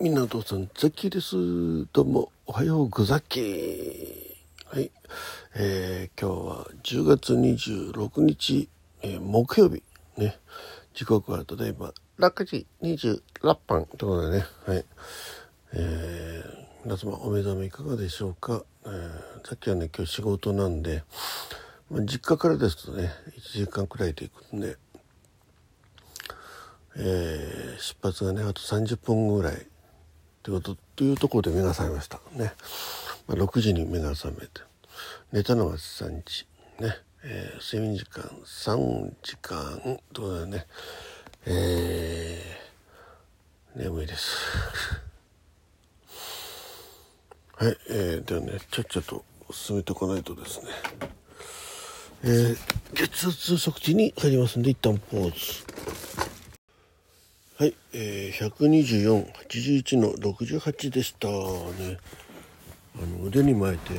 みんなお父さん、ザッキーです。どうも、おはようござっきはい。えー、今日は10月26日、えー、木曜日。ね。時刻はただいま6時26分ということでね。はい。えー、皆様お目覚めいかがでしょうか。えー、さっきはね、今日仕事なんで、まあ、実家からですとね、1時間くらいで行くんで、えー、出発がねあと30分ぐらいということというところで目が覚めました。ね、まあ、6時に目が覚めて。寝たのが3時。ね、えー、睡眠時間3時間ということでね。えー、眠いです。はい、えー、ではねちょっちょと進めておかないとですね。えー、血圧測値に入りますんで一旦ポーズ。はい、えー、12481の68でしたね。あの腕に巻いて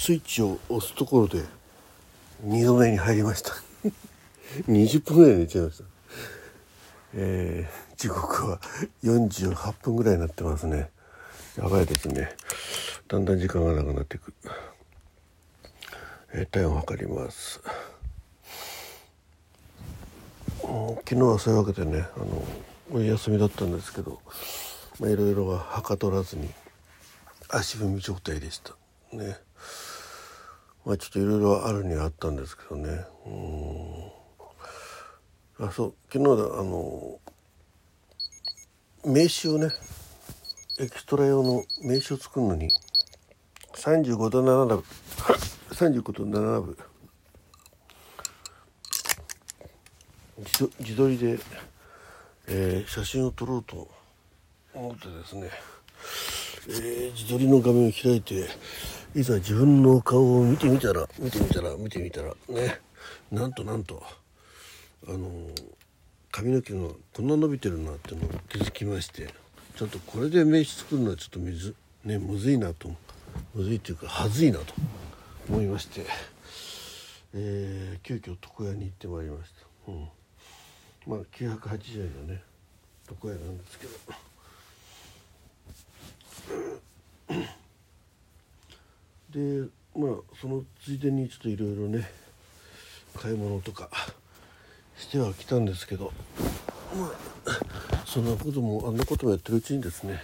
スイッチを押すところで2度目に入りました。20分ぐらい寝ちゃいました。えー、時刻は48分ぐらいになってますね。やばいですね。だんだん時間がなくなっていく、えー、体温測ります。昨日はそういうわけでねあのお休みだったんですけどいろいろははかどらずに足踏み状態でした。ね。まあちょっといろいろあるにはあったんですけどね。うん。あそう昨日だあの名刺をねエキストラ用の名刺を作るのに35度7分35度7分自撮りで、えー、写真を撮ろうと。思ってですね、えー、自撮りの画面を開いていざ自分の顔を見てみたら見てみたら見てみたらね。なんとなんとあの髪の毛がこんな伸びてるなっての気づきましてちょっとこれで名刺作るのはちょっと水ねむずいなとむずいっていうかはずいなと思いまして、えー、急遽床屋に行ってまいりました。うん。まあ980円のね。床屋なんですけど。でまあそのついでにちょっといろいろね買い物とかしてはきたんですけど。まあそんなこともあんなこともやってるうちにですね、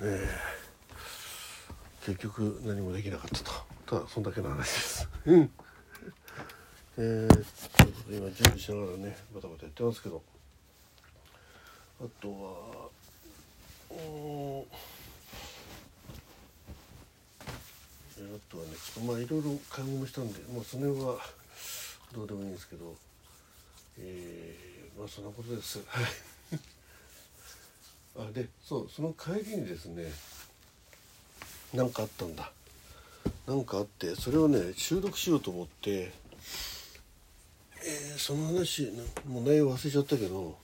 えー、結局何もできなかったと。ただそんだけの話です。えー、今準備しながらねバタバタやってますけど。あとはうんあとはねちょっとまあいろいろ買い物したんでまあその辺はどうでもいいんですけど。えー、まあそんなことです。はい。あでそうその帰りにですね。何かあったんだ。何かあってそれをね収録しようと思って。え、その話もう内容忘れちゃったけど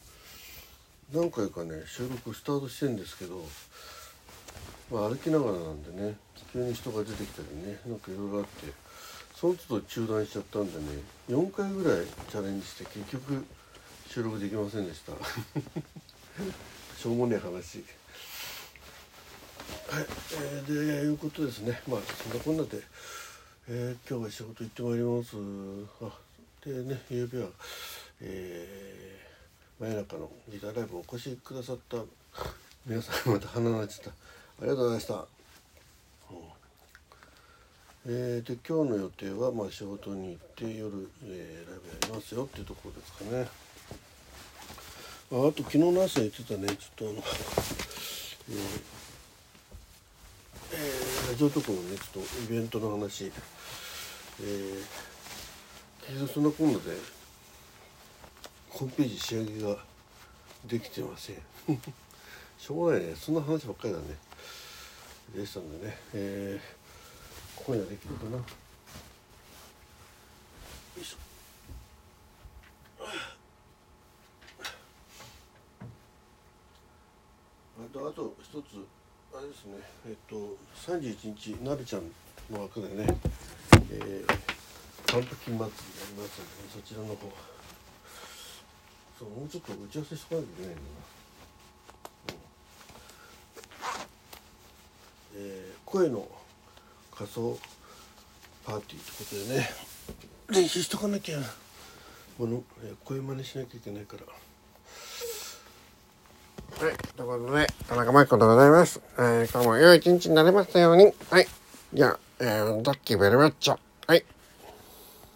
何回かね収録スタートしてんですけど、まあ、歩きながらなんでね急に人が出てきたりねなんかいろいろあってその都度中断しちゃったんでね4回ぐらいチャレンジして結局収録できませんでした。しょうもねえ話。はい、えー、でいうことですね。まあそんなこんなで、えー、今日は仕事行ってまいります。あでねゆうべは、えー、真夜中のギターライブお越しくださった皆さんまた鼻鳴っちったありがとうございました、うん、えー、で今日の予定は、まあ、仕事に行って夜、えー、ライブやりますよっていうところですかね。ああと昨日の朝言ってたねちょっとあの、ええー、ラジオとかもねちょっとイベントの話、えーそんな今度でホームページ仕上げができてません。しょうがないね。そんな話ばっかりだね。でしたんでね、えー、今夜できるかな。よいしょ。あとあと一つあれですね。えっと31日なるちゃんの枠でね、えーパンプキン祭りやりますので、ね、そちらの方。そうもうちょっと打ち合わせしとかなきゃいけないんだな、うん。えー、声の仮想パーティーってことでね。練習しとかなきゃ。この、えー、声真似しなきゃいけないから。はいということで田中真紀子でございます、えー、今日も良い一日になりましたように。はい。じゃあ、えー、ドッキーベルマッチョはい。